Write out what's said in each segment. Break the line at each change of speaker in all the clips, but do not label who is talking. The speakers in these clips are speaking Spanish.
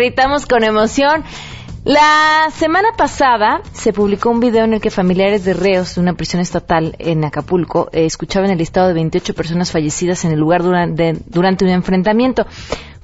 gritamos con emoción. La semana pasada se publicó un video en el que familiares de reos de una prisión estatal en Acapulco eh, escuchaban el listado de 28 personas fallecidas en el lugar durante, durante un enfrentamiento.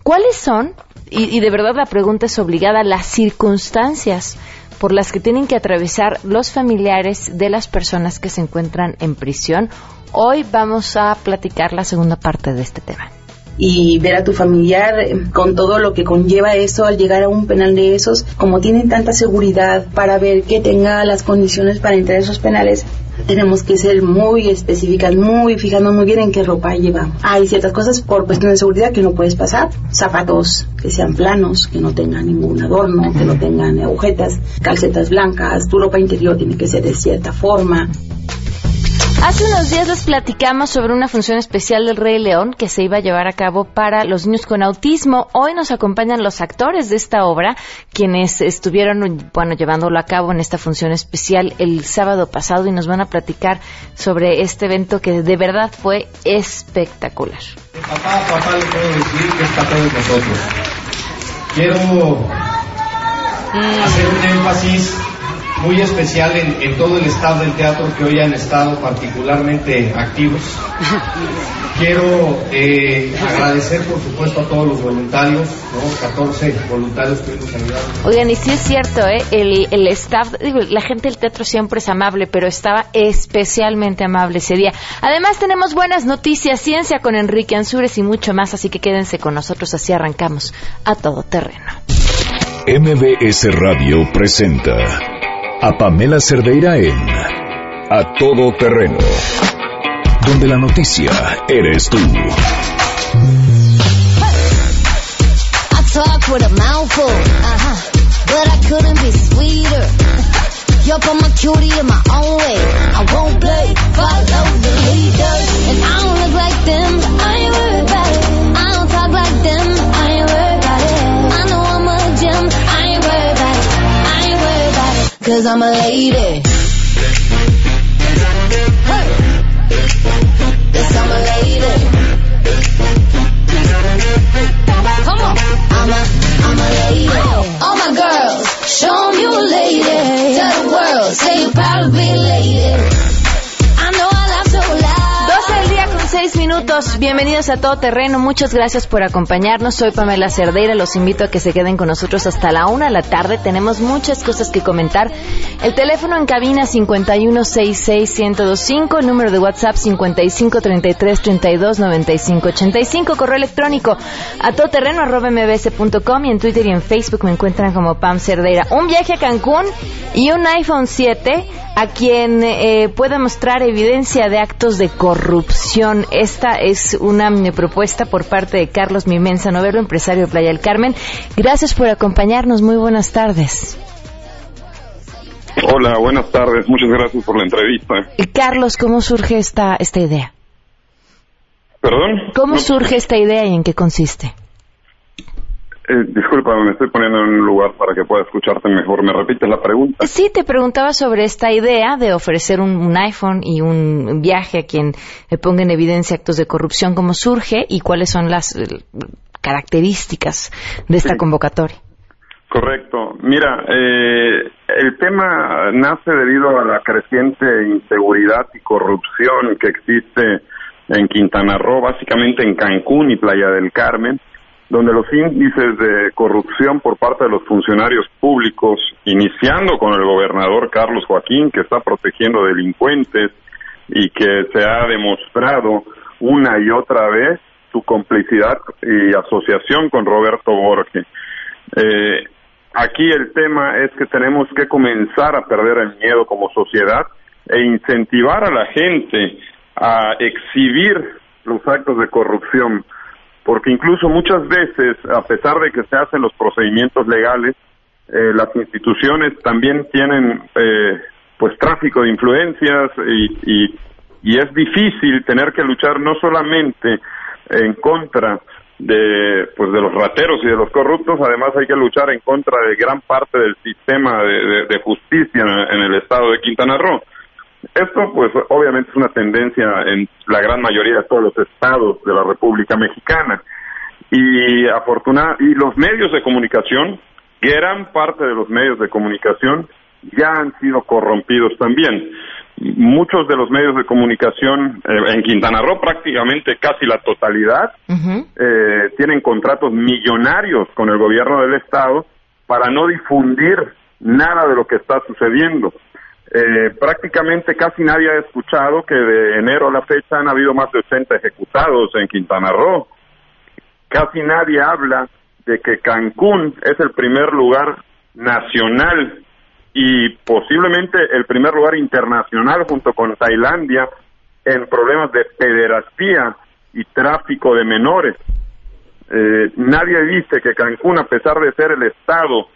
¿Cuáles son, y, y de verdad la pregunta es obligada, las circunstancias por las que tienen que atravesar los familiares de las personas que se encuentran en prisión? Hoy vamos a platicar la segunda parte de este tema
y ver a tu familiar con todo lo que conlleva eso al llegar a un penal de esos, como tienen tanta seguridad para ver que tenga las condiciones para entrar a esos penales, tenemos que ser muy específicas, muy fijando muy bien en qué ropa lleva. Hay ciertas cosas por cuestión de seguridad que no puedes pasar, zapatos que sean planos, que no tengan ningún adorno, que no tengan agujetas, calcetas blancas, tu ropa interior tiene que ser de cierta forma.
Hace unos días les platicamos sobre una función especial del Rey León que se iba a llevar a cabo para los niños con autismo. Hoy nos acompañan los actores de esta obra, quienes estuvieron, bueno, llevándolo a cabo en esta función especial el sábado pasado y nos van a platicar sobre este evento que de verdad fue espectacular.
Papá, papá, le puedo decir que está con nosotros. Quiero hacer un énfasis muy especial en, todo el staff del teatro que hoy han estado particularmente activos. Quiero eh, agradecer, por supuesto, a todos los voluntarios, ¿no? 14 voluntarios que hoy nos ayudaron.
Oigan, y sí es cierto, ¿eh? el, el staff, digo, la gente del teatro siempre es amable, pero estaba especialmente amable ese día. Además, tenemos buenas noticias, ciencia con Enrique Ansures y mucho más, así que quédense con nosotros, así arrancamos a todo terreno.
MBS Radio presenta a Pamela Cerdeira en A Todo Terreno, donde la noticia eres tú. I
talk with a mouthful, uh-huh, but I couldn't be sweeter. Yup, I'm a cutie in my own way. I won't play, follow the leader. And I don't look like them, I Cause I'm a lady. Hey. Yes, I'm a lady. Come on. I'm a, I'm a lady. All my girls, show 'em you a lady. Tell the world, say you're proud to be a lady.
6 minutos. Bienvenidos a Todo Terreno. Muchas gracias por acompañarnos. Soy Pamela Cerdeira. Los invito a que se queden con nosotros hasta la una de la tarde. Tenemos muchas cosas que comentar. El teléfono en cabina 5166125. El número de WhatsApp 5533329585. Correo electrónico a todoterreno arroba y en Twitter y en Facebook me encuentran como Pam Cerdeira. Un viaje a Cancún y un iPhone 7 a quien eh, pueda mostrar evidencia de actos de corrupción. Esta es una propuesta por parte de Carlos Mimensa Novelo, empresario de Playa del Carmen. Gracias por acompañarnos. Muy buenas tardes.
Hola, buenas tardes. Muchas gracias por la entrevista.
Y Carlos, ¿cómo surge esta, esta idea?
¿Perdón?
¿Cómo
No,
surge esta idea y en qué consiste?
Eh, disculpa, me estoy poniendo en un lugar para que pueda escucharte mejor. ¿Me repites la pregunta?
Sí, te preguntaba sobre esta idea de ofrecer un, un iPhone y un viaje a quien ponga en evidencia actos de corrupción, cómo surge y cuáles son las eh, características de esta
Sí.
convocatoria.
Correcto. Mira, eh, el tema nace debido a la creciente inseguridad y corrupción que existe en Quintana Roo, básicamente en Cancún y Playa del Carmen, donde los índices de corrupción por parte de los funcionarios públicos, iniciando con el gobernador Carlos Joaquín, que está protegiendo delincuentes y que se ha demostrado una y otra vez su complicidad y asociación con Roberto Borges. Eh, aquí el tema es que tenemos que comenzar a perder el miedo como sociedad e incentivar a la gente a exhibir los actos de corrupción, porque incluso muchas veces, a pesar de que se hacen los procedimientos legales, eh, las instituciones también tienen eh, pues tráfico de influencias y, y, y es difícil tener que luchar no solamente en contra de pues de los rateros y de los corruptos además hay que luchar en contra de gran parte del sistema de, de- justicia en el estado de Quintana Roo esto pues obviamente es una tendencia en la gran mayoría de todos los estados de la República Mexicana y afortunada y los medios de comunicación, gran parte de los medios de comunicación ya han sido corrompidos también. Muchos de los medios de comunicación eh, en Quintana Roo, prácticamente casi la totalidad, eh, tienen contratos millonarios con el gobierno del estado para no difundir nada de lo que está sucediendo. Eh, prácticamente casi nadie ha escuchado que de enero a la fecha han habido más de 80 ejecutados en Quintana Roo. Casi nadie habla de que Cancún es el primer lugar nacional y posiblemente el primer lugar internacional junto con Tailandia en problemas de pederastía y tráfico de menores. Eh, nadie dice que Cancún, a pesar de ser el estado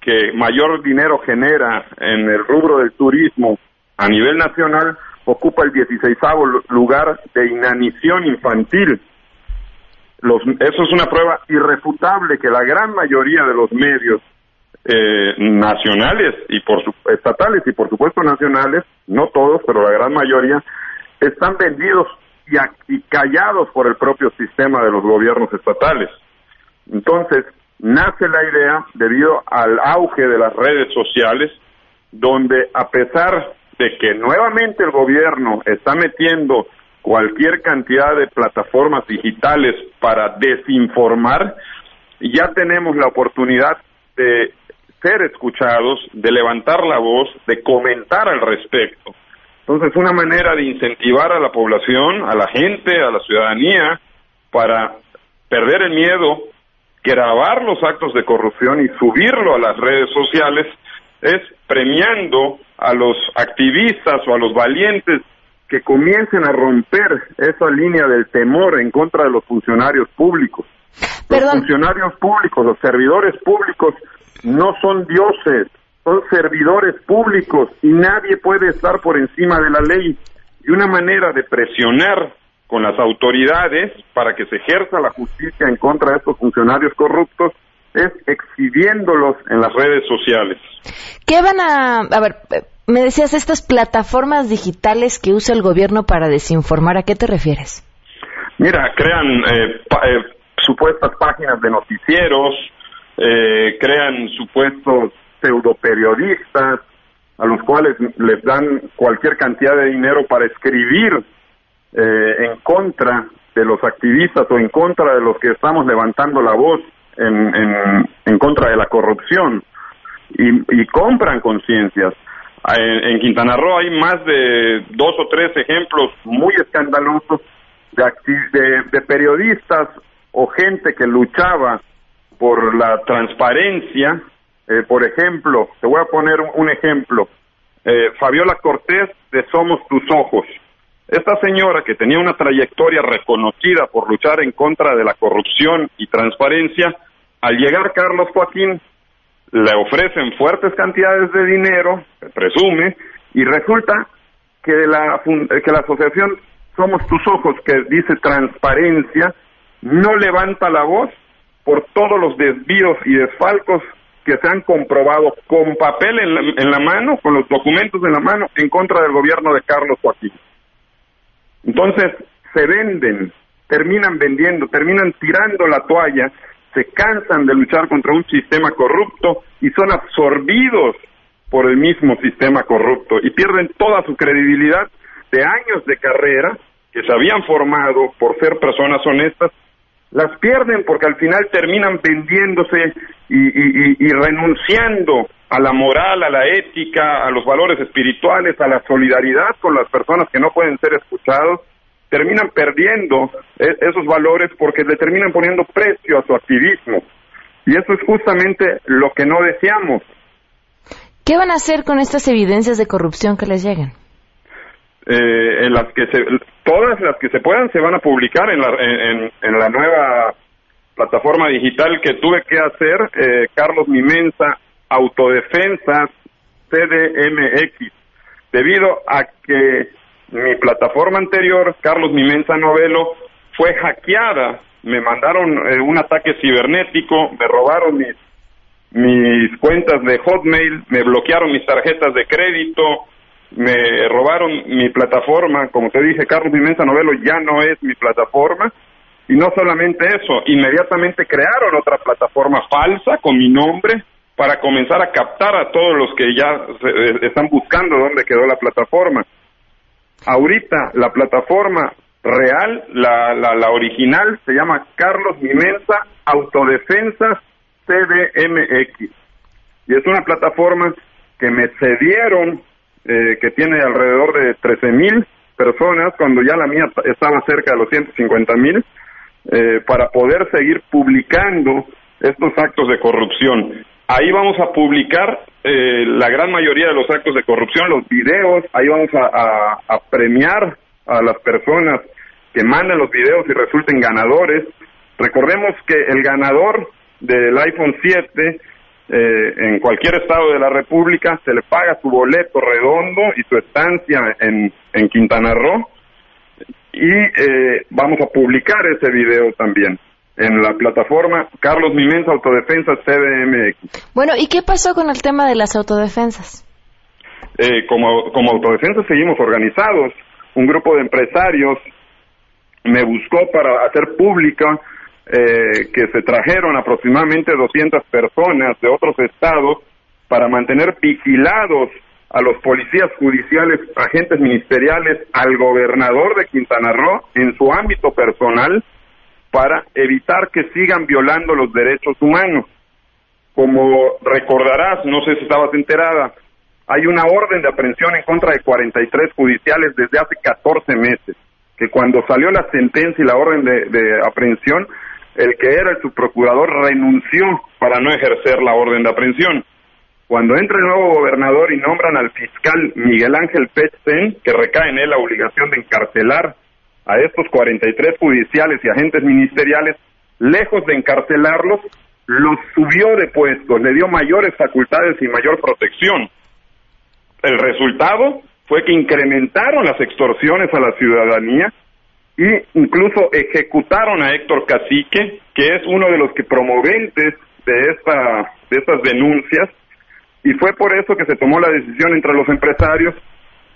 que mayor dinero genera en el rubro del turismo a nivel nacional, ocupa el 16 lugar de inanición infantil. Los, eso es una prueba irrefutable que la gran mayoría de los medios eh, nacionales y por estatales y por supuesto nacionales, no todos, pero la gran mayoría, están vendidos y, y callados por el propio sistema de los gobiernos estatales. Entonces, nace la idea debido al auge de las redes sociales, donde a pesar de que nuevamente el gobierno está metiendo cualquier cantidad de plataformas digitales para desinformar, ya tenemos la oportunidad de ser escuchados, de levantar la voz, de comentar al respecto. Entonces, una manera de incentivar a la población, a la gente, a la ciudadanía, para perder el miedo, grabar los actos de corrupción y subirlo a las redes sociales es premiando a los activistas o a los valientes que comiencen a romper esa línea del temor en contra de los funcionarios públicos. Los funcionarios públicos, los servidores públicos no son dioses, son servidores públicos y nadie puede estar por encima de la ley. Y una manera de presionar con las autoridades para que se ejerza la justicia en contra de estos funcionarios corruptos es exhibiéndolos en las redes sociales.
¿Qué van a, a ver, me decías estas plataformas digitales que usa el gobierno para desinformar, ¿a qué te refieres?
Mira, crean eh, eh, supuestas páginas de noticieros, eh, crean supuestos pseudoperiodistas a los cuales les dan cualquier cantidad de dinero para escribir eh, en contra de los activistas o en contra de los que estamos levantando la voz en, en, contra de la corrupción y, compran conciencias. En, Quintana Roo hay más de dos o tres ejemplos muy escandalosos de, de, periodistas o gente que luchaba por la transparencia. Eh, por ejemplo, te voy a poner un, ejemplo. Eh, Fabiola Cortés de Somos Tus Ojos. Esta señora que tenía una trayectoria reconocida por luchar en contra de la corrupción y transparencia, al llegar Carlos Joaquín, le ofrecen fuertes cantidades de dinero, se presume, y resulta que la, que la asociación Somos Tus Ojos, que dice transparencia, no levanta la voz por todos los desvíos y desfalcos que se han comprobado con papel en la mano, con los documentos en la mano, en contra del gobierno de Carlos Joaquín. Entonces, se venden, terminan vendiendo, terminan tirando la toalla, se cansan de luchar contra un sistema corrupto y son absorbidos por el mismo sistema corrupto y pierden toda su credibilidad de años de carrera que se habían formado por ser personas honestas, las pierden porque al final terminan vendiéndose y, y renunciando a la moral, a la ética, a los valores espirituales, a la solidaridad con las personas que no pueden ser escuchados, terminan perdiendo e, esos valores porque le terminan poniendo precio a su activismo. Y eso es justamente lo que no deseamos.
¿Qué van a hacer con estas evidencias de corrupción que les lleguen?
Eh, en las que se, todas las que se puedan se van a publicar en la, en la nueva plataforma digital que tuve que hacer, eh, Carlos Mimensa Autodefensa CDMX, debido a que mi plataforma anterior, Carlos Mimensa Novelo, fue hackeada, me mandaron eh, un ataque cibernético, me robaron mis, mis cuentas de Hotmail, me bloquearon mis tarjetas de crédito, me robaron mi plataforma, como te dije, Carlos Mimensa Novelo ya no es mi plataforma, Y no solamente eso, inmediatamente crearon otra plataforma falsa con mi nombre para comenzar a captar a todos los que ya se- están buscando dónde quedó la plataforma. Ahorita la plataforma real, la, la, la original, se llama Carlos Mimensa Autodefensas CDMX. Y es una plataforma que me cedieron, eh, que tiene alrededor de 13 mil personas, cuando ya la mía estaba cerca de los 150 mil, eh, para poder seguir publicando estos actos de corrupción. Ahí vamos a publicar eh, la gran mayoría de los actos de corrupción, los videos, ahí vamos a, a- a premiar a las personas que manden los videos y resulten ganadores. Recordemos que el ganador del iPhone 7 eh, en cualquier estado de la República se le paga su boleto redondo y su estancia en, en Quintana Roo y eh, vamos a publicar ese video también en la plataforma Carlos Mimensa Autodefensa CDMX.
Bueno, ¿y qué pasó con el tema de las autodefensas?
Eh, como, como autodefensa seguimos organizados. Un grupo de empresarios me buscó para hacer pública eh, que se trajeron aproximadamente 200 personas de otros estados para mantener vigilados a los policías judiciales, agentes ministeriales, al gobernador de Quintana Roo en su ámbito personal para evitar que sigan violando los derechos humanos. Como recordarás, no sé si estabas enterada, hay una orden de aprehensión en contra de 43 judiciales desde hace 14 meses, que cuando salió la sentencia y la orden de, de aprehensión, el que era el subprocurador renunció para no ejercer la orden de aprehensión. Cuando entra el nuevo gobernador y nombran al fiscal Miguel Ángel Petzen, que recae en él la obligación de encarcelar a estos 43 judiciales y agentes ministeriales, lejos de encarcelarlos, los subió de puestos, le dio mayores facultades y mayor protección. El resultado fue que incrementaron las extorsiones a la ciudadanía y incluso ejecutaron a Héctor Cacique, que es uno de los que promoventes de esta de estas denuncias. Y fue por eso que se tomó la decisión entre los empresarios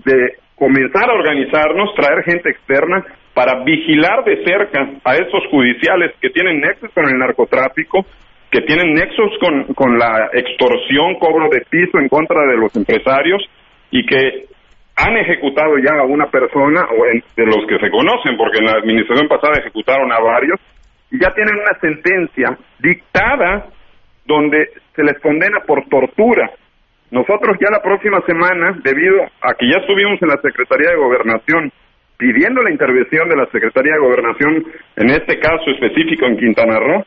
de comenzar a organizarnos, traer gente externa para vigilar de cerca a estos judiciales que tienen nexos con el narcotráfico, que tienen nexos con, con la extorsión, cobro de piso en contra de los empresarios y que han ejecutado ya a una persona, o en- de los que se conocen, porque en la administración pasada ejecutaron a varios, y ya tienen una sentencia dictada donde se les condena por tortura. Nosotros ya la próxima semana, debido a que ya estuvimos en la Secretaría de Gobernación pidiendo la intervención de la Secretaría de Gobernación, en este caso específico en Quintana Roo,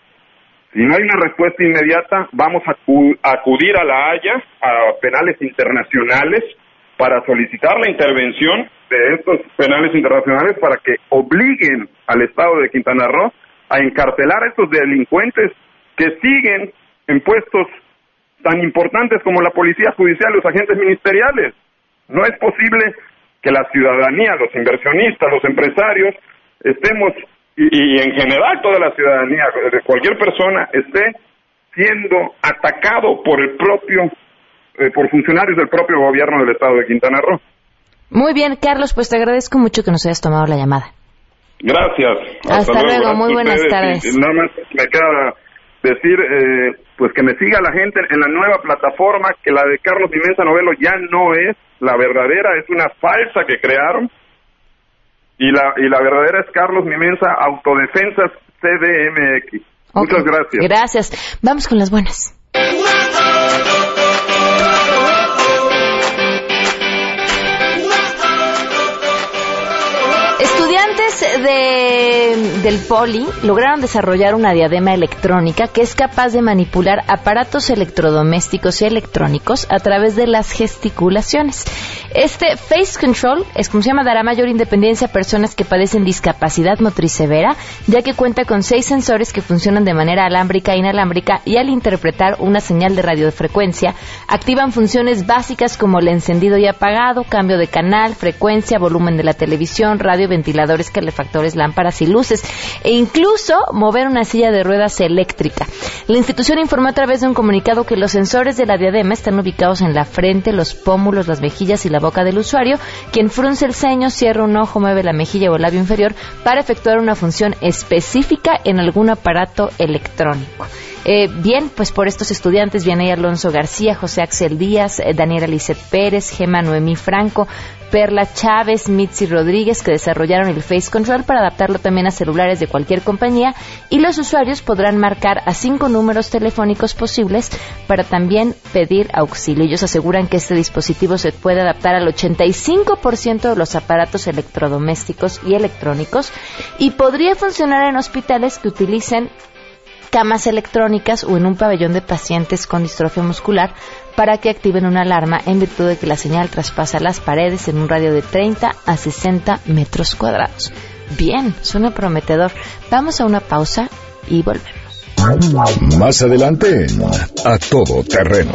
si no hay una respuesta inmediata, vamos a acu- a acudir a la Haya, a penales internacionales, para solicitar la intervención de estos penales internacionales para que obliguen al Estado de Quintana Roo a encarcelar a estos delincuentes que siguen en puestos tan importantes como la policía judicial, los agentes ministeriales. No es posible que la ciudadanía, los inversionistas, los empresarios, estemos, y, y en general toda la ciudadanía, cualquier persona, esté siendo atacado por el propio, eh, por funcionarios del propio gobierno del estado de Quintana Roo.
Muy bien, Carlos, pues te agradezco mucho que nos hayas tomado la llamada.
Gracias.
Hasta luego, muy buenas tardes.
Y nada más me queda decir, eh, pues que me siga la gente en la nueva plataforma, que la de Carlos Dimensa Novelo ya no es la verdadera, es una falsa que crearon. Y la, y la verdadera es Carlos Mimensa Autodefensas CDMX.
Ok,
Muchas gracias.
Gracias. Vamos con las buenas. Del Poli lograron desarrollar una diadema electrónica que es capaz de manipular aparatos electrodomésticos y electrónicos a través de las gesticulaciones. Este Face Control es como se llama, dará mayor independencia a personas que padecen discapacidad motriz severa, ya que cuenta con seis sensores que funcionan de manera alámbrica e inalámbrica y al interpretar una señal de radiofrecuencia activan funciones básicas como el encendido y apagado, cambio de canal, frecuencia, volumen de la televisión, radio, ventiladores, calefactores, lámparas y luces, e incluso mover una silla de ruedas eléctrica. La institución informó a través de un comunicado que los sensores de la diadema están ubicados en la frente, los pómulos, las mejillas y la boca del usuario, quien frunce el ceño, cierra un ojo, mueve la mejilla o el labio inferior para efectuar una función específica en algún aparato electrónico. Eh, bien, pues por estos estudiantes, Vianey Alonso García, José Axel Díaz, eh, Daniela Lisset Pérez, Gema Noemí Franco, Perla Chávez, Mitzi Rodríguez, que desarrollaron el Face Control para adaptarlo también a celulares de cualquier compañía y los usuarios podrán marcar a cinco números telefónicos posibles para también pedir auxilio. Ellos aseguran que este dispositivo se puede adaptar al 85% de los aparatos electrodomésticos y electrónicos y podría funcionar en hospitales que utilicen camas electrónicas o en un pabellón de pacientes con distrofia muscular para que activen una alarma en virtud de que la señal traspasa las paredes en un radio de 30 a 60 metros cuadrados. Bien, suena prometedor. Vamos a una pausa y volvemos.
Más adelante, a todo terreno.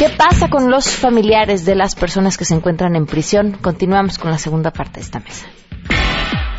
¿Qué pasa con los familiares de las personas que se encuentran en prisión? Continuamos con la segunda parte de esta mesa.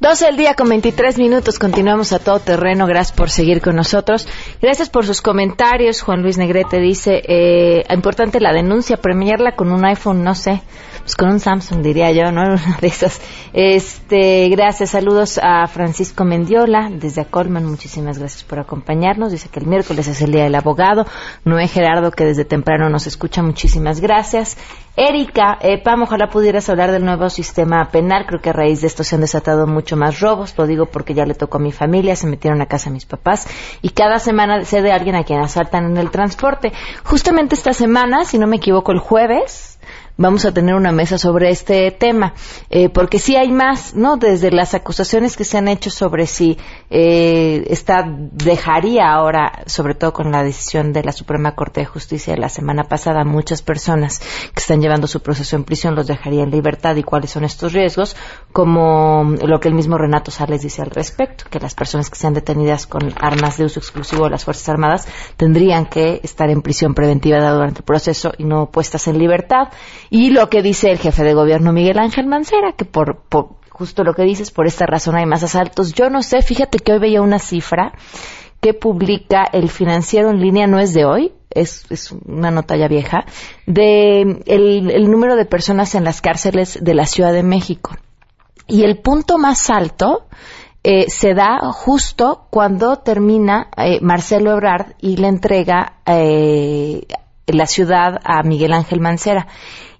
12 del día con 23 minutos. Continuamos a todo terreno. Gracias por seguir con nosotros. Gracias por sus comentarios. Juan Luis Negrete dice, eh, importante la denuncia, premiarla con un iPhone, no sé, pues con un Samsung diría yo, ¿no? Una de esas. Este, gracias. Saludos a Francisco Mendiola desde Colman. Muchísimas gracias por acompañarnos. Dice que el miércoles es el día del abogado. Noé Gerardo que desde temprano nos escucha. Muchísimas gracias. Erika, eh, Pam, ojalá pudieras hablar del nuevo sistema penal. Creo que a raíz de esto se han desatado mucho más robos. Lo digo porque ya le tocó a mi familia, se metieron a casa a mis papás y cada semana sé de alguien a quien asaltan en el transporte. Justamente esta semana, si no me equivoco, el jueves, vamos a tener una mesa sobre este tema, eh, porque sí hay más, ¿no? Desde las acusaciones que se han hecho sobre si eh, esta dejaría ahora, sobre todo con la decisión de la Suprema Corte de Justicia de la semana pasada, muchas personas que están llevando su proceso en prisión los dejaría en libertad y cuáles son estos riesgos, como lo que el mismo Renato Sales dice al respecto, que las personas que sean detenidas con armas de uso exclusivo de las Fuerzas Armadas tendrían que estar en prisión preventiva durante el proceso y no puestas en libertad y lo que dice el jefe de gobierno Miguel Ángel Mancera, que por, justo lo que dices, por esta razón hay más asaltos. Yo no sé, fíjate que hoy veía una cifra que publica el financiero en línea, no es de hoy, es, es una nota ya vieja, de el, número de personas en las cárceles de la Ciudad de México. Y el punto más alto eh, se da justo cuando termina eh, Marcelo Ebrard y le entrega eh, la ciudad a Miguel Ángel Mancera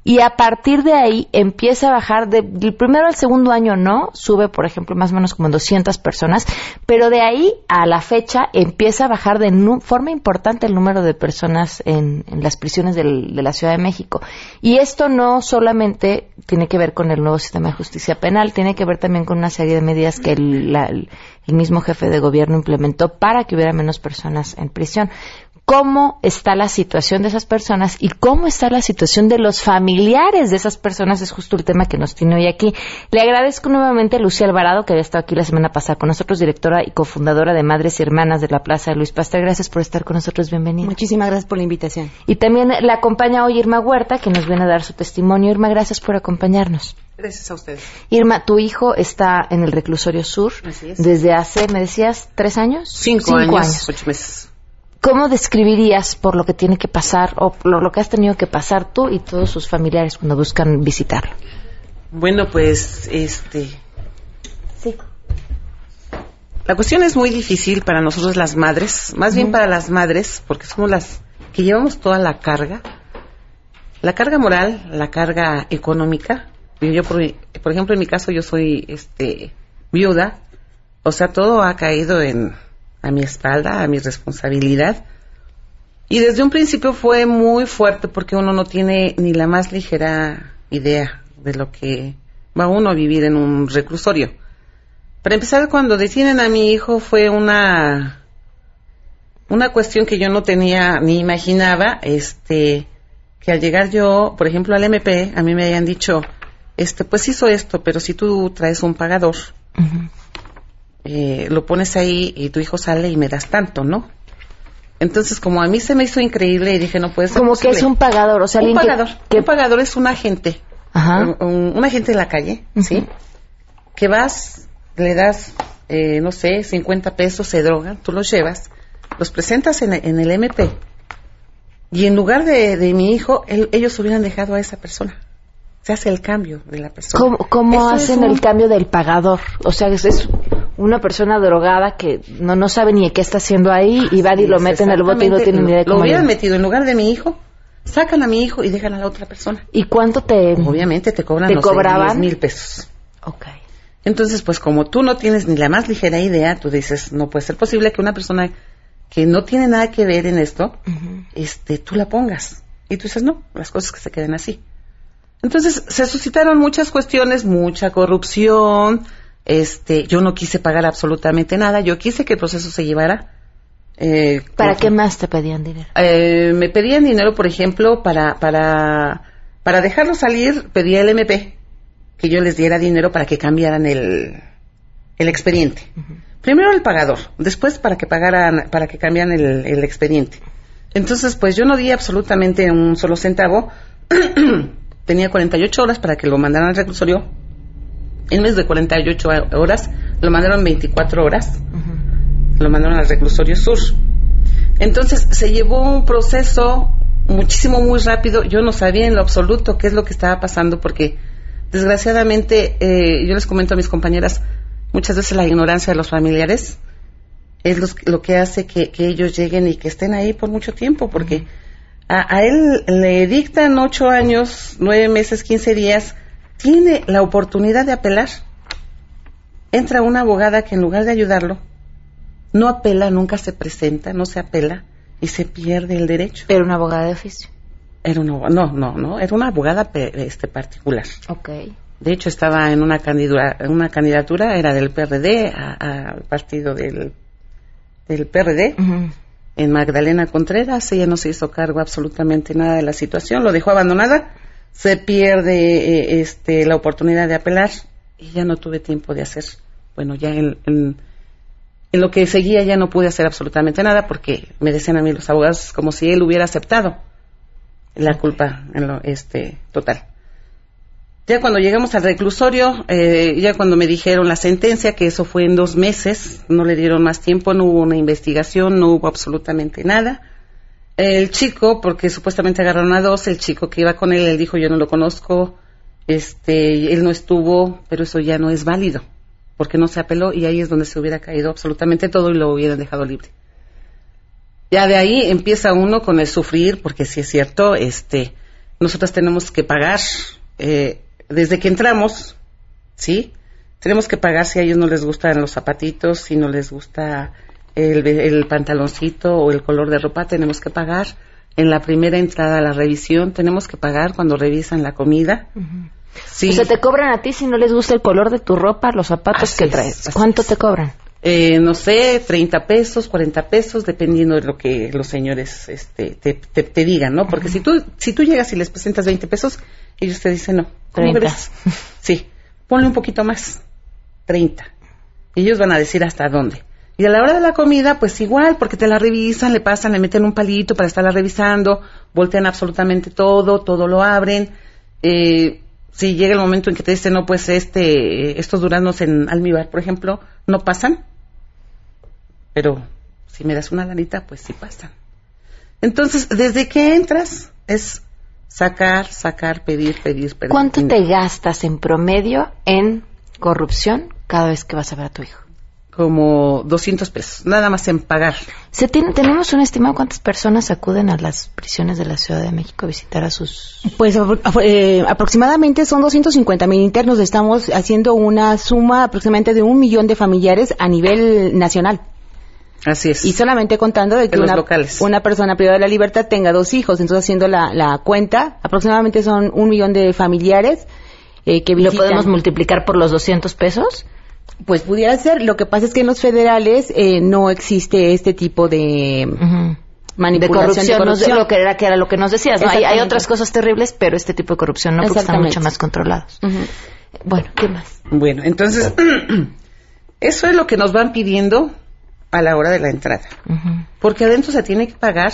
y a partir de ahí empieza a bajar del primero al segundo año no, sube por ejemplo más o menos como 200 personas, pero de ahí a la fecha empieza a bajar de forma importante el número de personas en, las prisiones de la Ciudad de México. Y esto no solamente tiene que ver con el nuevo sistema de justicia penal, tiene que ver también con una serie de medidas que el, el mismo jefe de gobierno implementó para que hubiera menos personas en prisión cómo está la situación de esas personas y cómo está la situación de los familiares de esas personas es justo el tema que nos tiene hoy aquí. Le agradezco nuevamente a Lucía Alvarado, que había estado aquí la semana pasada con nosotros, directora y cofundadora de Madres y Hermanas de la Plaza de Luis Pastor. Gracias por estar con nosotros. Bienvenida.
Muchísimas gracias por la invitación.
Y también la acompaña hoy Irma Huerta, que nos viene a dar su testimonio. Irma, gracias por acompañarnos.
Gracias a ustedes.
Irma, tu hijo está en el reclusorio sur desde hace, me decías, tres años?
Cinco, años, ocho meses.
¿Cómo describirías por lo que tiene que pasar o por lo que has tenido que pasar tú y todos sus familiares cuando buscan visitarlo?
Bueno, pues, este. Sí. La cuestión es muy difícil para nosotros las madres, más bien para las madres, porque somos las que llevamos toda la carga. La carga moral, la carga económica. Yo, por, por ejemplo, en mi caso, yo soy este, viuda. O sea, todo ha caído en a mi espalda, a mi responsabilidad. Y desde un principio fue muy fuerte porque uno no tiene ni la más ligera idea de lo que va uno a vivir en un reclusorio. Para empezar, cuando detienen a mi hijo fue una una cuestión que yo no tenía ni imaginaba, este, que al llegar yo, por ejemplo, al MP, a mí me habían dicho, este, pues hizo esto, pero si tú traes un pagador, eh, lo pones ahí y tu hijo sale y me das tanto, ¿no? Entonces, como a mí se me hizo increíble y dije, no puede ser
Como que es un pagador, o sea,
un pagador.
que-
Un pagador es un agente,
Ajá.
un, agente de la calle, ¿sí? Que vas, le das, eh, no sé, 50 pesos, se drogan, tú los llevas, los presentas en, en el MP y en lugar de, de mi hijo, él- ellos hubieran dejado a esa persona. Se hace el cambio de la persona.
¿Cómo, hacen
un-
el cambio del pagador? O sea, es, es una persona drogada que no, no sabe ni qué está haciendo ahí y van y lo
Sí,
meten al bote y no tienen ni idea de
Lo
cómo.
hubieran metido en lugar de mi hijo, sacan a mi hijo y dejan a la otra persona.
¿Y cuánto te...?
Obviamente te cobran
¿Te
no
cobraban?
10 mil pesos.
Ok.
Entonces, pues como tú no tienes ni la más ligera idea, tú dices, no puede ser posible que una persona que no tiene nada que ver en esto, este, tú la pongas. Y tú dices, no, las cosas que se queden así. Entonces, se suscitaron muchas cuestiones, mucha corrupción, este, yo no quise pagar absolutamente nada, yo quise que el proceso se llevara. eh,
¿Para qué más te pedían dinero?
eh, me pedían dinero, por ejemplo, para, para, para dejarlo salir, pedía el MP que yo les diera dinero para que cambiaran el, el expediente. Primero el pagador, después para que pagaran, para que cambiaran el, el expediente. Entonces, pues yo no di absolutamente un solo centavo. Tenía 48 horas para que lo mandaran al reclusorio. En vez de 48 horas, lo mandaron 24 horas. Lo mandaron al reclusorio sur. Entonces se llevó un proceso muchísimo, muy rápido. Yo no sabía en lo absoluto qué es lo que estaba pasando porque desgraciadamente, eh, yo les comento a mis compañeras, muchas veces la ignorancia de los familiares es los- lo que hace que, que ellos lleguen y que estén ahí por mucho tiempo porque a, a él le dictan ocho años, nueve meses, quince días, tiene la oportunidad de apelar. Entra una abogada que en lugar de ayudarlo, no apela, nunca se presenta, no se apela y se pierde el derecho.
Era una abogada de oficio.
Era una, no, no, no, era una abogada este, particular.
Ok.
De hecho, estaba en una candidatura, una candidatura era del PRD al partido del, del PRD, en Magdalena Contreras. Ella no se hizo cargo absolutamente nada de la situación, lo dejó abandonada, se pierde eh, este, la oportunidad de apelar y ya no tuve tiempo de hacer. Bueno, ya en, en, en lo que seguía ya no pude hacer absolutamente nada porque me decían a mí los abogados como si él hubiera aceptado la culpa en lo este total. Ya cuando llegamos al reclusorio, eh, ya cuando me dijeron la sentencia, que eso fue en dos meses, no le dieron más tiempo, no hubo una investigación, no hubo absolutamente nada. El chico, porque supuestamente agarraron a dos, el chico que iba con él, él dijo yo no lo conozco, este, él no estuvo, pero eso ya no es válido, porque no se apeló y ahí es donde se hubiera caído absolutamente todo y lo hubieran dejado libre. Ya de ahí empieza uno con el sufrir, porque si es cierto, este, nosotros tenemos que pagar, eh, desde que entramos, ¿sí? Tenemos que pagar si a ellos no les gustan los zapatitos, si no les gusta el, el pantaloncito o el color de ropa, tenemos que pagar. En la primera entrada a la revisión, tenemos que pagar cuando revisan la comida. Sí.
O sea, te cobran a ti si no les gusta el color de tu ropa, los zapatos
Así
que
es,
traes. ¿Cuánto
es.
te cobran?
Eh, no sé, 30 pesos, 40 pesos, dependiendo de lo que los señores este, te, te- te digan, ¿no? Porque si tú, si tú llegas y les presentas 20 pesos, ellos te dicen no. ¿Cómo
30.
crees? Sí, ponle un poquito más, 30. Y ellos van a decir hasta dónde. Y a la hora de la comida, pues igual, porque te la revisan, le pasan, le meten un palito para estarla revisando, voltean absolutamente todo, todo lo abren. Eh, si llega el momento en que te dicen, no, pues este, estos duraznos en almíbar, por ejemplo, no pasan, pero si me das una lanita, pues sí pasan. Entonces, desde que entras, es sacar, sacar, pedir, pedir, pedir.
¿Cuánto te gastas en promedio en corrupción cada vez que vas a ver a tu hijo?
Como 200 pesos, nada más en pagar.
¿Se tiene- ¿Tenemos un estimado cuántas personas acuden a las prisiones de la Ciudad de México a visitar a sus...
Pues eh, aproximadamente son 250 mil internos. Estamos haciendo una suma aproximadamente de un millón de familiares a nivel nacional.
Así es.
Y solamente contando de que
De los
una,
locales.
una persona privada de la libertad tenga dos hijos. Entonces, haciendo la, la cuenta, aproximadamente son un millón de familiares eh, que
¿Lo
visitan.
podemos multiplicar por los 200 pesos?
Pues pudiera ser. Lo que pasa es que en los federales eh, no existe este tipo de
Ujú.
manipulación
de corrupción,
de
no lo que era, que era lo que nos decías. ¿no? Hay, otras cosas terribles, pero este tipo de corrupción no, porque están mucho más controlados. Bueno, ¿qué más?
Bueno, entonces, eso es lo que nos van pidiendo a la hora de la entrada. Porque adentro se tiene que pagar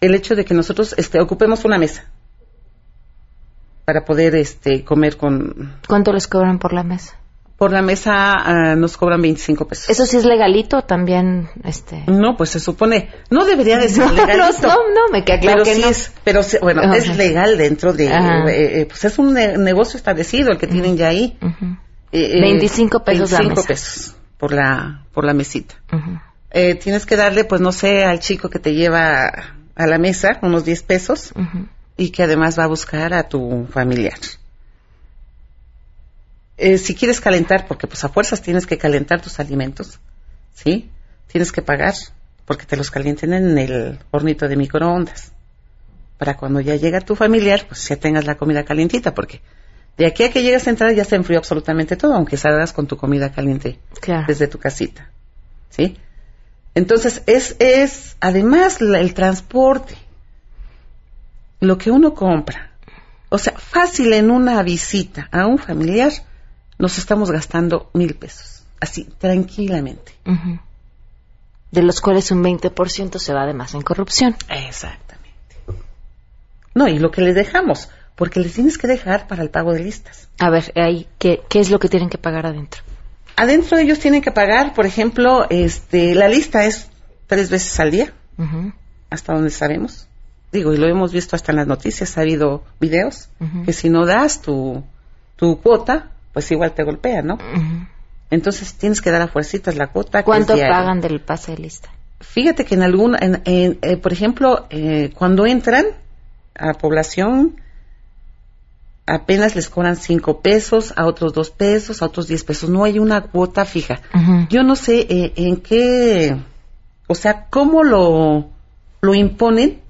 el hecho de que nosotros este, ocupemos una mesa para poder este, comer con...
¿Cuánto les cobran por la mesa?
Por la mesa ah, nos cobran 25 pesos.
¿Eso sí es legalito también? Este...
No, pues se supone, no debería de ser
No,
legalito.
no, no, me queda claro
pero
que
sí
no.
es, pero se- bueno,
Ajá.
es legal dentro de, eh, eh, pues es un ne- negocio establecido el que tienen ya ahí. Eh, eh,
25 pesos la
25
mesa.
pesos por la, por la mesita. Eh, tienes que darle, pues no sé, al chico que te lleva a la mesa unos 10 pesos y que además va a buscar a tu familiar. Eh, si quieres calentar, porque pues a fuerzas tienes que calentar tus alimentos, ¿sí? Tienes que pagar porque te los calienten en el hornito de microondas. Para cuando ya llega tu familiar, pues ya tengas la comida calientita, porque de aquí a que llegas a entrar ya se enfrió absolutamente todo, aunque salgas con tu comida caliente
Claro.
desde tu casita. ¿Sí? Entonces, es, es además la- el transporte, lo que uno compra. O sea, fácil en una visita a un familiar, nos estamos gastando mil pesos. Así, tranquilamente.
De los cuales un 20% se va además en corrupción.
Exactamente. No, y lo que les dejamos, porque les tienes que dejar para el pago de listas.
A ver, ahí, ¿qué, ¿qué es lo que tienen que pagar adentro?
Adentro ellos tienen que pagar, por ejemplo, este, la lista es tres veces al día. Hasta donde sabemos. Digo, y lo hemos visto hasta en las noticias, ha habido videos que si no das tu, tu cuota, pues igual te golpean, ¿no? Entonces tienes que dar a fuercitas la cuota. que
¿Cuánto
diaria.
pagan del pase de lista?
Fíjate que en alguna, en, en, eh, por ejemplo, eh, cuando entran a población, apenas les cobran cinco pesos, a otros dos pesos, a otros diez pesos. No hay una cuota fija. Yo no sé eh, en qué, o sea, cómo lo, lo imponen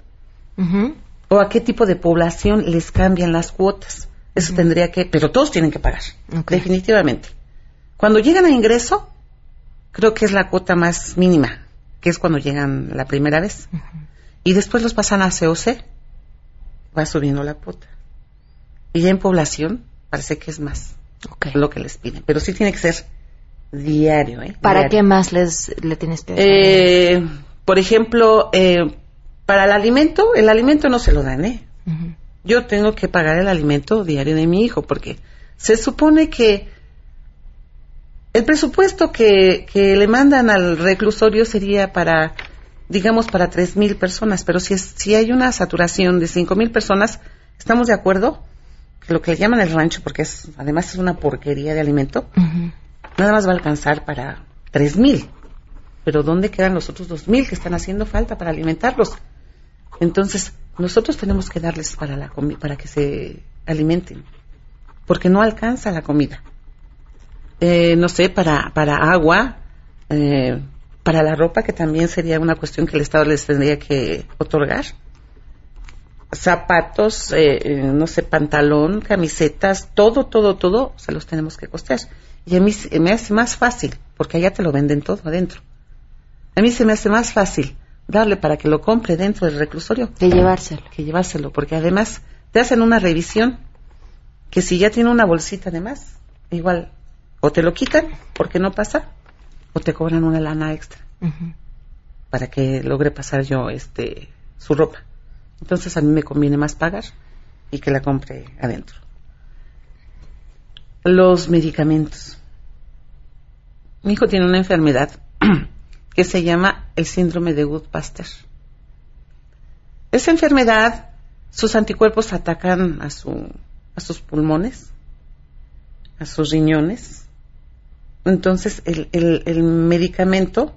o a qué tipo de población les cambian las cuotas. Eso tendría que, pero todos tienen que pagar, definitivamente. Cuando llegan a ingreso, creo que es la cuota más mínima, que es cuando llegan la primera vez. Y después los pasan a COC, va subiendo la cuota. Y ya en población, parece que es más
Ok.
lo que les piden. Pero sí tiene que ser diario, ¿eh?
¿Para
Diario.
qué más les le tienes que
Eh, por ejemplo, eh, para el alimento, el alimento no se lo dan, ¿eh?
Ujú.
Yo tengo que pagar el alimento diario de mi hijo porque se supone que el presupuesto que, que le mandan al reclusorio sería para, digamos, para tres mil personas, pero si, es, si hay una saturación de cinco mil personas, ¿estamos de acuerdo? Que lo que le llaman el rancho, porque es, además es una porquería de alimento, nada más va a alcanzar para tres mil. Pero ¿dónde quedan los otros dos mil que están haciendo falta para alimentarlos? Entonces, nosotros tenemos que darles para la para que se alimenten, porque no alcanza la comida. Eh, no sé, para, para agua, eh, para la ropa, que también sería una cuestión que el Estado les tendría que otorgar. Zapatos, eh, eh, no sé, pantalón, camisetas, todo, todo, todo, se los tenemos que costear. Y a mí me hace más fácil, porque allá te lo venden todo adentro. A mí se me hace más fácil darle para que lo compre dentro del reclusorio
De llevárselo.
que llevárselo, porque además te hacen una revisión que si ya tiene una bolsita de más, igual o te lo quitan porque no pasa o te cobran una lana extra para que logre pasar yo este su ropa. Entonces a mí me conviene más pagar y que la compre adentro. Los medicamentos. Mi hijo tiene una enfermedad que se llama el síndrome de Wood-Pasteur. Esa enfermedad, sus anticuerpos atacan a, su, a sus pulmones, a sus riñones. Entonces, el, el- el medicamento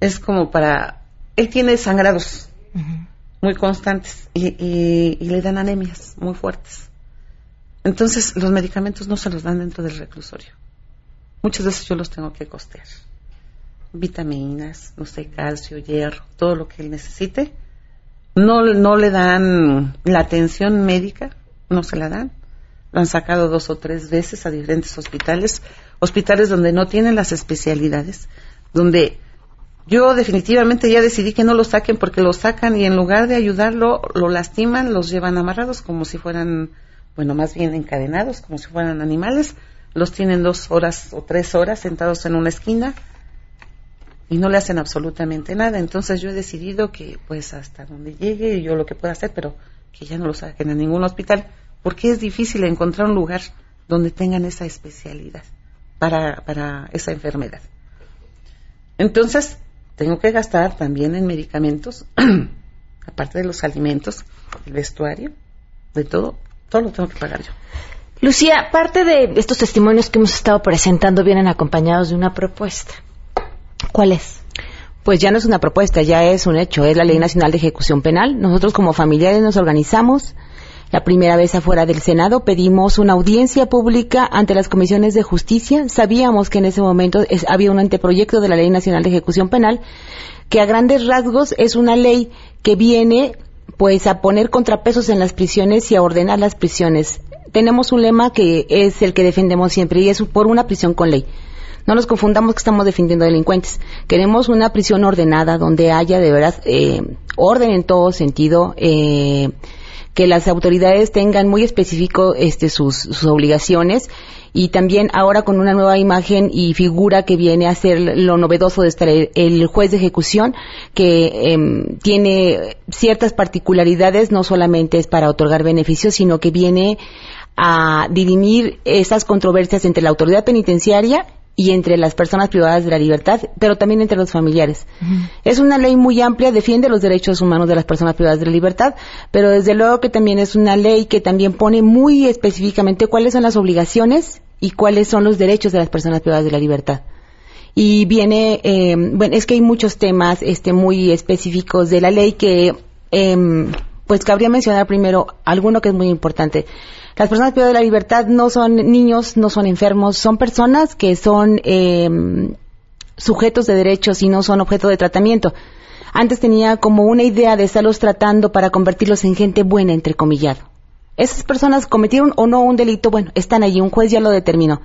es como para... Él tiene sangrados muy constantes y, y- y le dan anemias muy fuertes. Entonces, los medicamentos no se los dan dentro del reclusorio. Muchas veces yo los tengo que costear. Vitaminas, no sé, calcio, hierro, todo lo que él necesite. No, no le dan la atención médica, no se la dan. Lo han sacado dos o tres veces a diferentes hospitales. hospitales donde no tienen las especialidades, donde yo definitivamente ya decidí que no lo saquen porque lo sacan y en lugar de ayudarlo, lo lastiman, los llevan amarrados como si fueran, bueno, más bien encadenados, como si fueran animales, los tienen dos horas o tres horas sentados en una esquina y no le hacen absolutamente nada. Entonces yo he decidido que pues hasta donde llegue yo lo que pueda hacer, pero que ya no lo saquen a ningún hospital, porque es difícil encontrar un lugar donde tengan esa especialidad para, para esa enfermedad. Entonces, tengo que gastar también en medicamentos, aparte de los alimentos, el vestuario, de todo, todo lo tengo que pagar yo.
Lucía, parte de estos testimonios que hemos estado presentando vienen acompañados de una propuesta. ¿Cuál es?
Pues ya no es una propuesta, ya es un hecho, es la Ley Nacional de Ejecución Penal. Nosotros como familiares nos organizamos. La primera vez afuera del Senado pedimos una audiencia pública ante las comisiones de justicia. Sabíamos que en ese momento había un anteproyecto de la Ley Nacional de Ejecución Penal que a grandes rasgos es una ley que viene pues a poner contrapesos en las prisiones y a ordenar las prisiones. Tenemos un lema que es el que defendemos siempre y es por una prisión con ley. No nos confundamos que estamos defendiendo delincuentes. Queremos una prisión ordenada donde haya de verdad eh, orden en todo sentido. Eh, que las autoridades tengan muy específico este, sus, obligaciones y también ahora con una nueva imagen y figura que viene a ser lo novedoso de estar el, juez de ejecución que em, tiene ciertas particularidades, no solamente es para otorgar beneficios, sino que viene a dirimir esas controversias entre la autoridad penitenciaria y entre las personas privadas de la libertad, pero también entre los familiares. Es una ley muy amplia, defiende los derechos humanos de las personas privadas de la libertad, pero desde luego que también es una ley que también pone muy específicamente cuáles son las obligaciones y cuáles son los derechos de las personas privadas de la libertad. Y viene, eh, bueno, es que hay muchos temas este, muy específicos de la ley que, em, pues cabría mencionar primero alguno que es muy importante. Las personas privadas de la libertad no son niños, no son enfermos, son personas que son em, sujetos de derechos y no son objeto de tratamiento. Antes tenía como una idea de estarlos tratando para convertirlos en gente buena, entre comillado. Esas personas cometieron o no un delito, bueno, están allí, un juez ya lo determinó.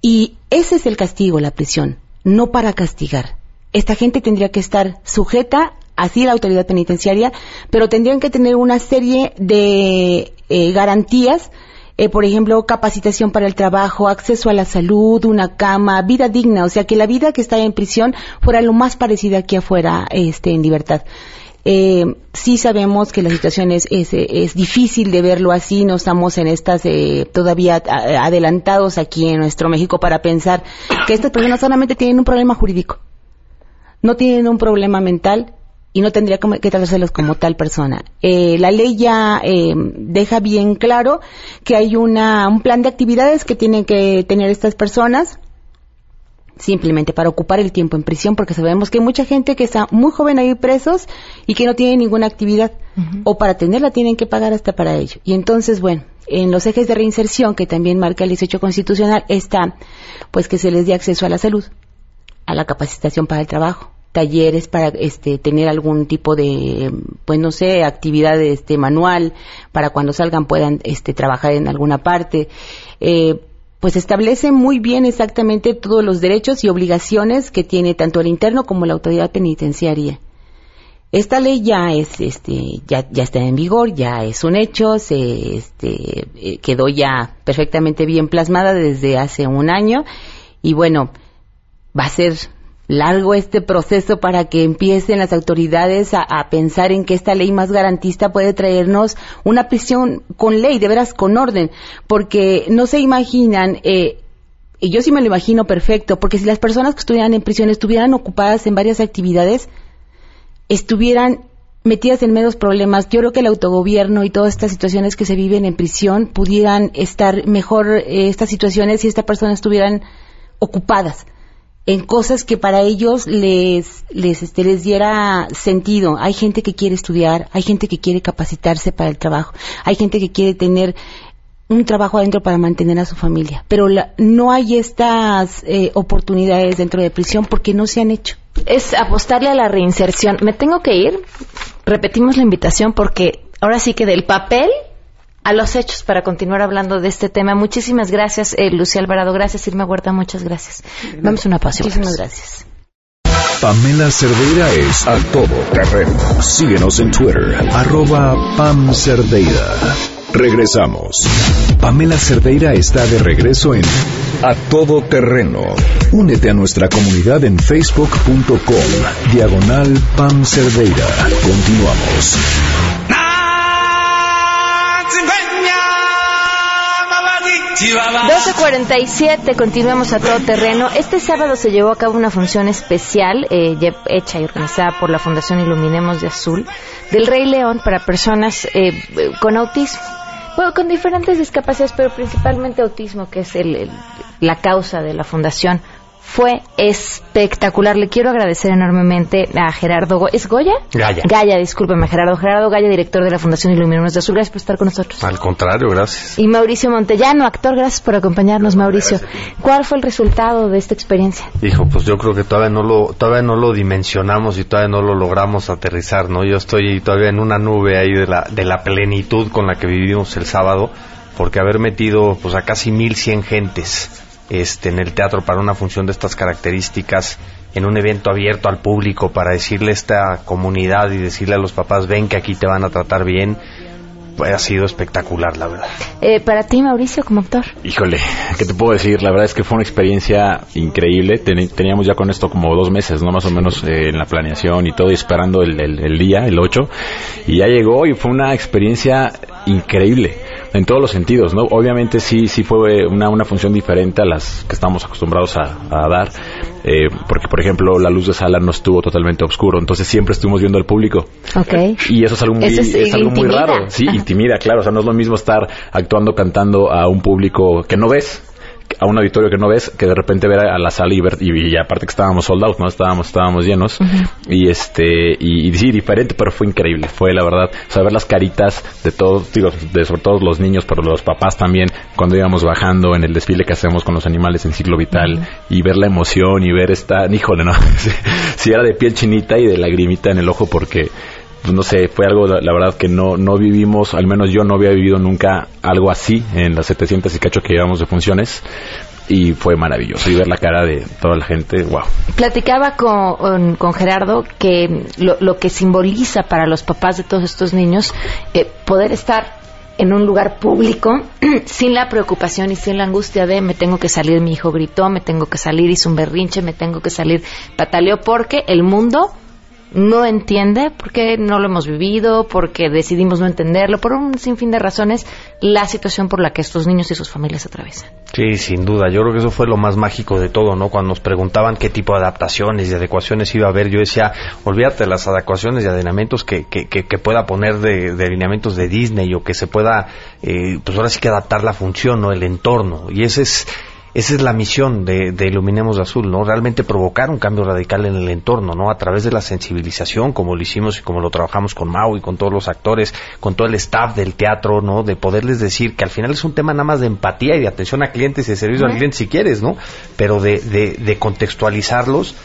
Y ese es el castigo, la prisión, no para castigar. Esta gente tendría que estar sujeta así la autoridad penitenciaria, pero tendrían que tener una serie de eh, garantías, eh, por ejemplo, capacitación para el trabajo, acceso a la salud, una cama, vida digna, o sea, que la vida que está en prisión fuera lo más parecida aquí afuera este, en libertad. Eh, sí sabemos que la situación es, es, difícil de verlo así, no estamos en estas todavía adelantados aquí en nuestro México para pensar que estas personas solamente tienen un problema jurídico, no tienen un problema mental, y no tendría que tratárselos como tal persona. Eh, la ley ya eh, deja bien claro que hay una, un plan de actividades que tienen que tener estas personas simplemente para ocupar el tiempo en prisión, porque sabemos que hay mucha gente que está muy joven ahí presos y que no tiene ninguna actividad, o para tenerla tienen que pagar hasta para ello. Y entonces, bueno, en los ejes de reinserción, que también marca el 18 constitucional, está pues que se les dé acceso a la salud, a la capacitación para el trabajo, talleres para este tener algún tipo de pues no sé actividad este manual para cuando salgan puedan este trabajar en alguna parte. Eh, pues establece muy bien exactamente todos los derechos y obligaciones que tiene tanto el interno como la autoridad penitenciaria. Esta ley ya es este ya ya está en vigor ya es un hecho se este eh, quedó ya perfectamente bien plasmada desde hace un año y bueno va a ser largo este proceso para que empiecen las autoridades a, pensar en que esta ley más garantista puede traernos una prisión con ley, de veras con orden, porque no se imaginan, eh, y yo sí me lo imagino perfecto, porque si las personas que estuvieran en prisión estuvieran ocupadas en varias actividades, estuvieran metidas en menos problemas, yo creo que el autogobierno y todas estas situaciones que se viven en prisión pudieran estar mejor eh, estas situaciones si estas personas estuvieran ocupadas en cosas que para ellos les les este, les diera sentido. Hay gente que quiere estudiar, hay gente que quiere capacitarse para el trabajo, hay gente que quiere tener un trabajo adentro para mantener a su familia, pero no hay estas eh, oportunidades dentro de prisión porque no se han hecho.
Es apostarle a la reinserción. Me tengo que ir. Repetimos la invitación porque ahora sí que del papel a los hechos para continuar hablando de este tema. Muchísimas gracias, eh, Lucía Alvarado. Gracias, Irma Huerta. Muchas gracias. Vamos a una pausa.
Muchísimas gracias.
Pamela Cerdeira es a todo terreno. Síguenos en Twitter, arroba Pam Cerdeira. Regresamos. Pamela Cerdeira está de regreso en A Todo Terreno. Únete a nuestra comunidad en facebook.com, diagonal Pam Cerdeira. Continuamos.
12.47, continuamos a todo terreno. Este sábado se llevó a cabo una función especial eh, hecha y organizada por la Fundación Iluminemos de Azul del Rey León para personas eh, con autismo. Bueno, con diferentes discapacidades, pero principalmente autismo, que es el- la causa de la fundación. Fue espectacular. Le quiero agradecer enormemente a Gerardo. Go- ¿Es Goya?
Gaya.
Gaya, discúlpeme, Gerardo. Gerardo Gaya, director de la Fundación Iluminemos de Azul. Gracias por estar con nosotros.
Al contrario, gracias.
Y Mauricio Montellano, actor, gracias por acompañarnos, Mauricio. ¿Cuál fue el resultado de esta experiencia?
Hijo, pues yo creo que todavía no lo todavía no lo dimensionamos y todavía no lo logramos aterrizar, ¿no? Yo estoy todavía en una nube ahí de la de la plenitud con la que vivimos el sábado, porque haber metido pues a casi 1100 gentes este en el teatro para una función de estas características en un evento abierto al público para decirle a esta comunidad y decirle a los papás, ven que aquí te van a tratar bien, pues ha sido espectacular, la verdad.
Eh, para ti, Mauricio, como actor.
Híjole, ¿qué te puedo decir? La verdad es que fue una experiencia increíble. Ten- teníamos ya con esto como dos meses, ¿no? Más o menos eh, en la planeación y todo, y esperando el, el- el día, el 8. Y ya llegó y fue una experiencia increíble. En todos los sentidos, ¿no? Obviamente sí, sí fue una, una función diferente a las que estamos acostumbrados a, a dar. eh, porque, por ejemplo, la luz de sala no estuvo totalmente oscuro. Entonces siempre estuvimos viendo al público.
Ok.
Y eso es algo muy,
Eso es-
es algo muy raro. Sí, intimida, claro. O sea, no es lo mismo estar actuando, cantando a un público que no ves, a un auditorio que no ves, que de repente ver a la sala y ver, y, y aparte que estábamos sold out, ¿no? Estábamos, estábamos llenos. Y este, y, y sí, diferente, pero fue increíble. Fue la verdad, o sea, ver las caritas de todos, digo, de sobre todo los niños, pero los papás también, cuando íbamos bajando en el desfile que hacemos con los animales en ciclo vital, y ver la emoción y ver esta, híjole, no, sí era de piel chinita y de lagrimita en el ojo porque no sé, fue algo, la, la verdad, que no, no vivimos, al menos yo no había vivido nunca algo así en las 700 y cacho que llevamos de funciones. Y fue maravilloso. Y ver la cara de toda la gente, wow.
Platicaba con, con Gerardo que lo, lo que simboliza para los papás de todos estos niños eh, poder estar en un lugar público sin la preocupación y sin la angustia de me tengo que salir, mi hijo gritó, me tengo que salir, hizo un berrinche, me tengo que salir, pataleó porque el mundo no entiende, porque no lo hemos vivido, porque decidimos no entenderlo, por un sinfín de razones, la situación por la que estos niños y sus familias atraviesan.
Sí, sin duda. Yo creo que eso fue lo más mágico de todo, ¿no? Cuando nos preguntaban qué tipo de adaptaciones y adecuaciones iba a haber, yo decía, olvídate de las adecuaciones y alineamientos que, que, que, que pueda poner de, de alineamientos de Disney o que se pueda, eh, pues ahora sí que adaptar la función, ¿no? El entorno. Y ese es, esa es la misión de, de Iluminemos de Azul, ¿no? Realmente provocar un cambio radical en el entorno, ¿no? A través de la sensibilización, como lo hicimos y como lo trabajamos con Mau y con todos los actores, con todo el staff del teatro, ¿no? De poderles decir que al final es un tema nada más de empatía y de atención a clientes y de servicio al cliente si quieres, ¿no? Pero de, de, de contextualizarlos.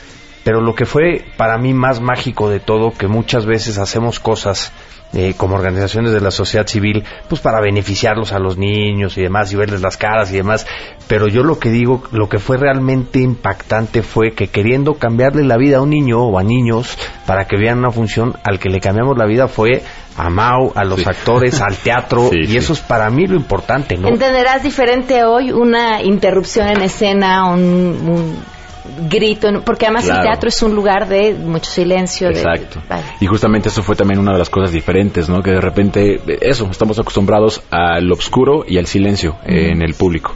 Pero lo que fue para mí más mágico de todo, que muchas veces hacemos cosas eh, como organizaciones de la sociedad civil, pues para beneficiarlos a los niños y demás, y verles las caras y demás. Pero yo lo que digo, lo que fue realmente impactante fue que queriendo cambiarle la vida a un niño o a niños para que vean una función, al que le cambiamos la vida fue a Mau, a los
Sí.
actores, al teatro,
Sí,
y
sí.
eso es para mí lo importante, ¿no?
Entenderás diferente hoy una interrupción en escena, un, un grito, porque además el teatro es un lugar de mucho silencio. de-
Exacto.
Vale.
Y justamente eso fue también una de las cosas diferentes, ¿no? Que de repente, eso, estamos acostumbrados al oscuro y al silencio en el público.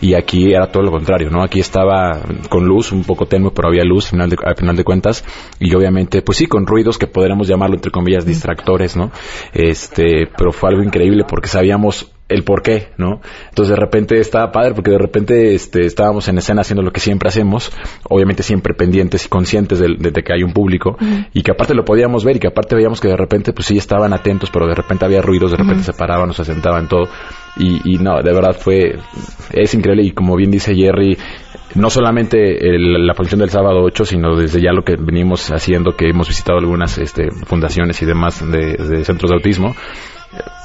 Y aquí era todo lo contrario, ¿no? Aquí estaba con luz, un poco tenue, pero había luz final de, al final de cuentas. Y obviamente, pues sí, con ruidos que podríamos llamarlo, entre comillas, distractores, ¿no? Este, pero fue algo increíble porque sabíamos el por qué, ¿no? Entonces de repente estaba padre porque de repente este, estábamos en escena haciendo lo que siempre hacemos, obviamente siempre pendientes y conscientes de, de- de que hay un público y que aparte lo podíamos ver y que aparte veíamos que de repente pues sí estaban atentos, pero de repente había ruidos, de repente se paraban o se sentaban todo. Y, y no, de verdad fue, es increíble y como bien dice Jerry, no solamente el- la función del sábado 8, sino desde ya lo que venimos haciendo, que hemos visitado algunas este, fundaciones y demás de, de centros de autismo,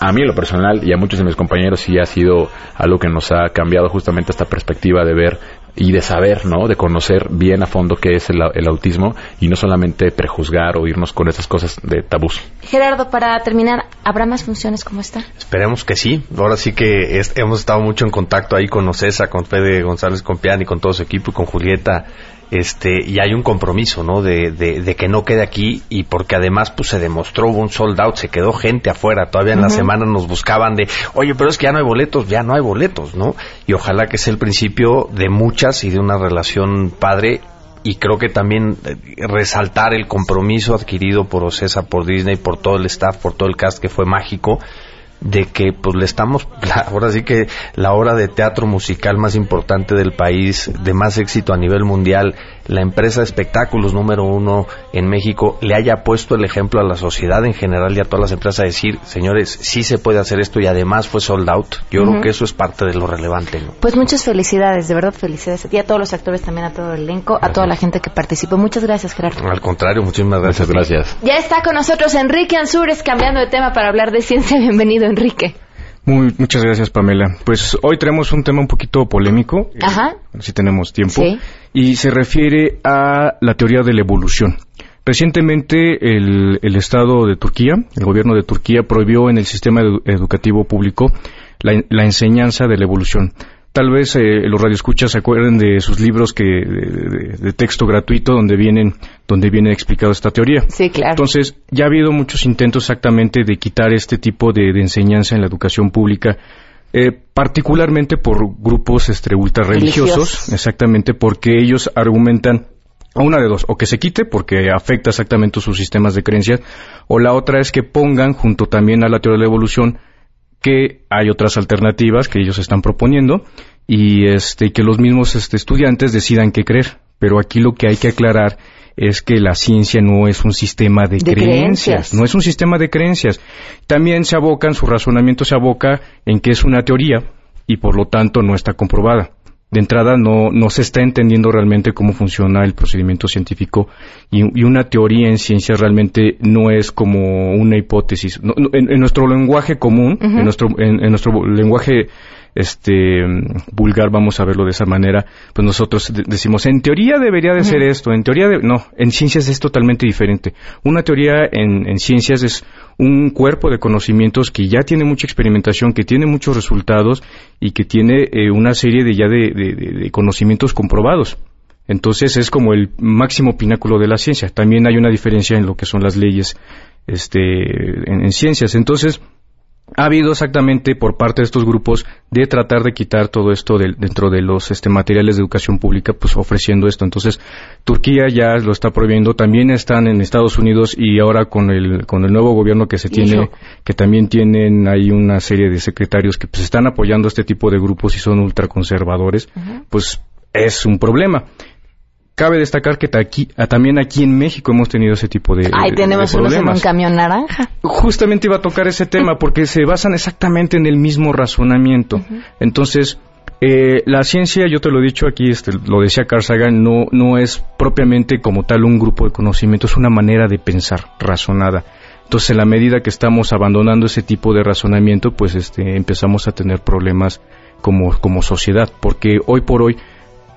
a mí en lo personal y a muchos de mis compañeros sí ha sido algo que nos ha cambiado justamente esta perspectiva de ver y de saber, ¿no? De conocer bien a fondo qué es el, el autismo y no solamente prejuzgar o irnos con esas cosas de tabús.
Gerardo, para terminar, ¿habrá más funciones como esta?
Esperemos que sí. Ahora sí que es- hemos estado mucho en contacto ahí con Ocesa, con Fede González Compián y con todo su equipo y con Julieta. Este, y hay un compromiso, ¿no? De, de, de que no quede aquí y porque además pues se demostró hubo un sold out, se quedó gente afuera. Todavía en la semana nos buscaban de, oye, pero es que ya no hay boletos, ya no hay boletos, ¿no? Y ojalá que sea el principio de muchas y de una relación padre y creo que también eh, resaltar el compromiso adquirido por Ocesa, por Disney, por todo el staff, por todo el cast que fue mágico, de que pues le estamos, ahora sí que la obra de teatro musical más importante del país, de más éxito a nivel mundial, la empresa de espectáculos número uno en México, le haya puesto el ejemplo a la sociedad en general y a todas las empresas a decir, señores, sí se puede hacer esto y además fue sold out. Yo creo que eso es parte de lo relevante, ¿no?
Pues muchas felicidades, de verdad felicidades a ti, a todos los actores, también a todo el elenco, a toda la gente que participó. Muchas gracias, Gerardo.
Al contrario, muchísimas gracias.
gracias.
Ya está con nosotros Enrique Ansures, cambiando de tema para hablar de ciencia. Bienvenido, Enrique.
Muy, muchas gracias, Pamela. Pues hoy traemos un tema un poquito polémico,
Ajá.
si tenemos tiempo,
Sí.
y se refiere a la teoría de la evolución. Recientemente el, el Estado de Turquía, el gobierno de Turquía, prohibió en el sistema edu- educativo público la, la enseñanza de la evolución. Tal vez eh, los radioescuchas se acuerden de sus libros que, de, texto gratuito donde vienen, donde viene explicado esta teoría.
Sí, claro.
Entonces, ya ha habido muchos intentos exactamente de quitar este tipo de, de enseñanza en la educación pública, eh, particularmente por grupos este, ultra religiosos,
Religiosos.
exactamente porque ellos argumentan o una de dos, o que se quite porque afecta exactamente sus sistemas de creencias, o la otra es que pongan junto también a la teoría de la evolución que hay otras alternativas que ellos están proponiendo y este que los mismos este, estudiantes decidan qué creer. Pero aquí lo que hay que aclarar es que la ciencia no es un sistema de,
De
creencias,
creencias.
no es un sistema de creencias. También se abocan, su razonamiento se aboca en que es una teoría y por lo tanto no está comprobada. De entrada no, no se está entendiendo realmente cómo funciona el procedimiento científico y, y una teoría en ciencias realmente no es como una hipótesis. No- no, en, en nuestro lenguaje común, en nuestro, en, en nuestro lenguaje este vulgar, vamos a verlo de esa manera, pues nosotros de- decimos, en teoría debería de ser esto, en teoría de... No, en ciencias es totalmente diferente. Una teoría en, en ciencias es un cuerpo de conocimientos que ya tiene mucha experimentación, que tiene muchos resultados y que tiene eh, una serie de ya de, de- de- de conocimientos comprobados. Entonces es como el máximo pináculo de la ciencia. También hay una diferencia en lo que son las leyes este, en, en ciencias. Entonces, ha habido exactamente por parte de estos grupos de tratar de quitar todo esto del- dentro de los este, materiales de educación pública, pues ofreciendo esto. Entonces, Turquía ya lo está prohibiendo, también están en Estados Unidos y ahora con el, con el nuevo gobierno que se tiene, que también tienen ahí una serie de secretarios que pues están apoyando este tipo de grupos y son ultraconservadores, pues es un problema. Cabe destacar que aquí- ah, también aquí en México hemos tenido ese tipo de,
Ahí tenemos unos en un camión naranja.
Justamente iba a tocar ese tema porque se basan exactamente en el mismo razonamiento. Entonces, eh, la ciencia, yo te lo he dicho aquí, este, lo decía Carl Sagan, no, no es propiamente como tal un grupo de conocimiento, es una manera de pensar razonada. Entonces, en la medida que estamos abandonando ese tipo de razonamiento, pues este, empezamos a tener problemas como, como sociedad, porque hoy por hoy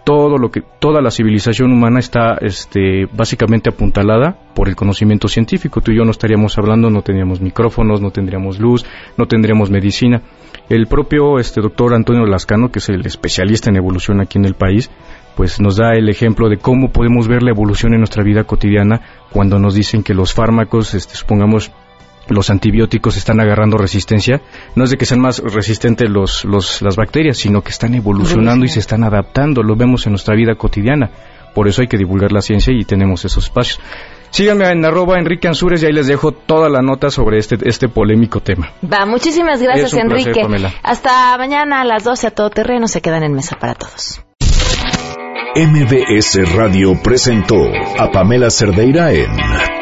todo lo que toda la civilización humana está este básicamente apuntalada por el conocimiento científico. Tú y yo no estaríamos hablando no tendríamos micrófonos no tendríamos luz no tendríamos medicina. El propio este doctor Antonio Lascano que es el especialista en evolución aquí en el país pues nos da el ejemplo de cómo podemos ver la evolución en nuestra vida cotidiana cuando nos dicen que los fármacos este, supongamos los antibióticos están agarrando resistencia, no es de que sean más resistentes los, los, las bacterias, sino que están evolucionando y se están adaptando, lo vemos en nuestra vida cotidiana. Por eso hay que divulgar la ciencia y tenemos esos espacios. Síganme en arroba Enrique Ansures y ahí les dejo toda la nota sobre este, este polémico tema.
Va, muchísimas gracias,
placer,
Enrique. Hasta mañana a las 12 a todo terreno. Se quedan en mesa para todos.
MBS Radio presentó a Pamela Cerdeira en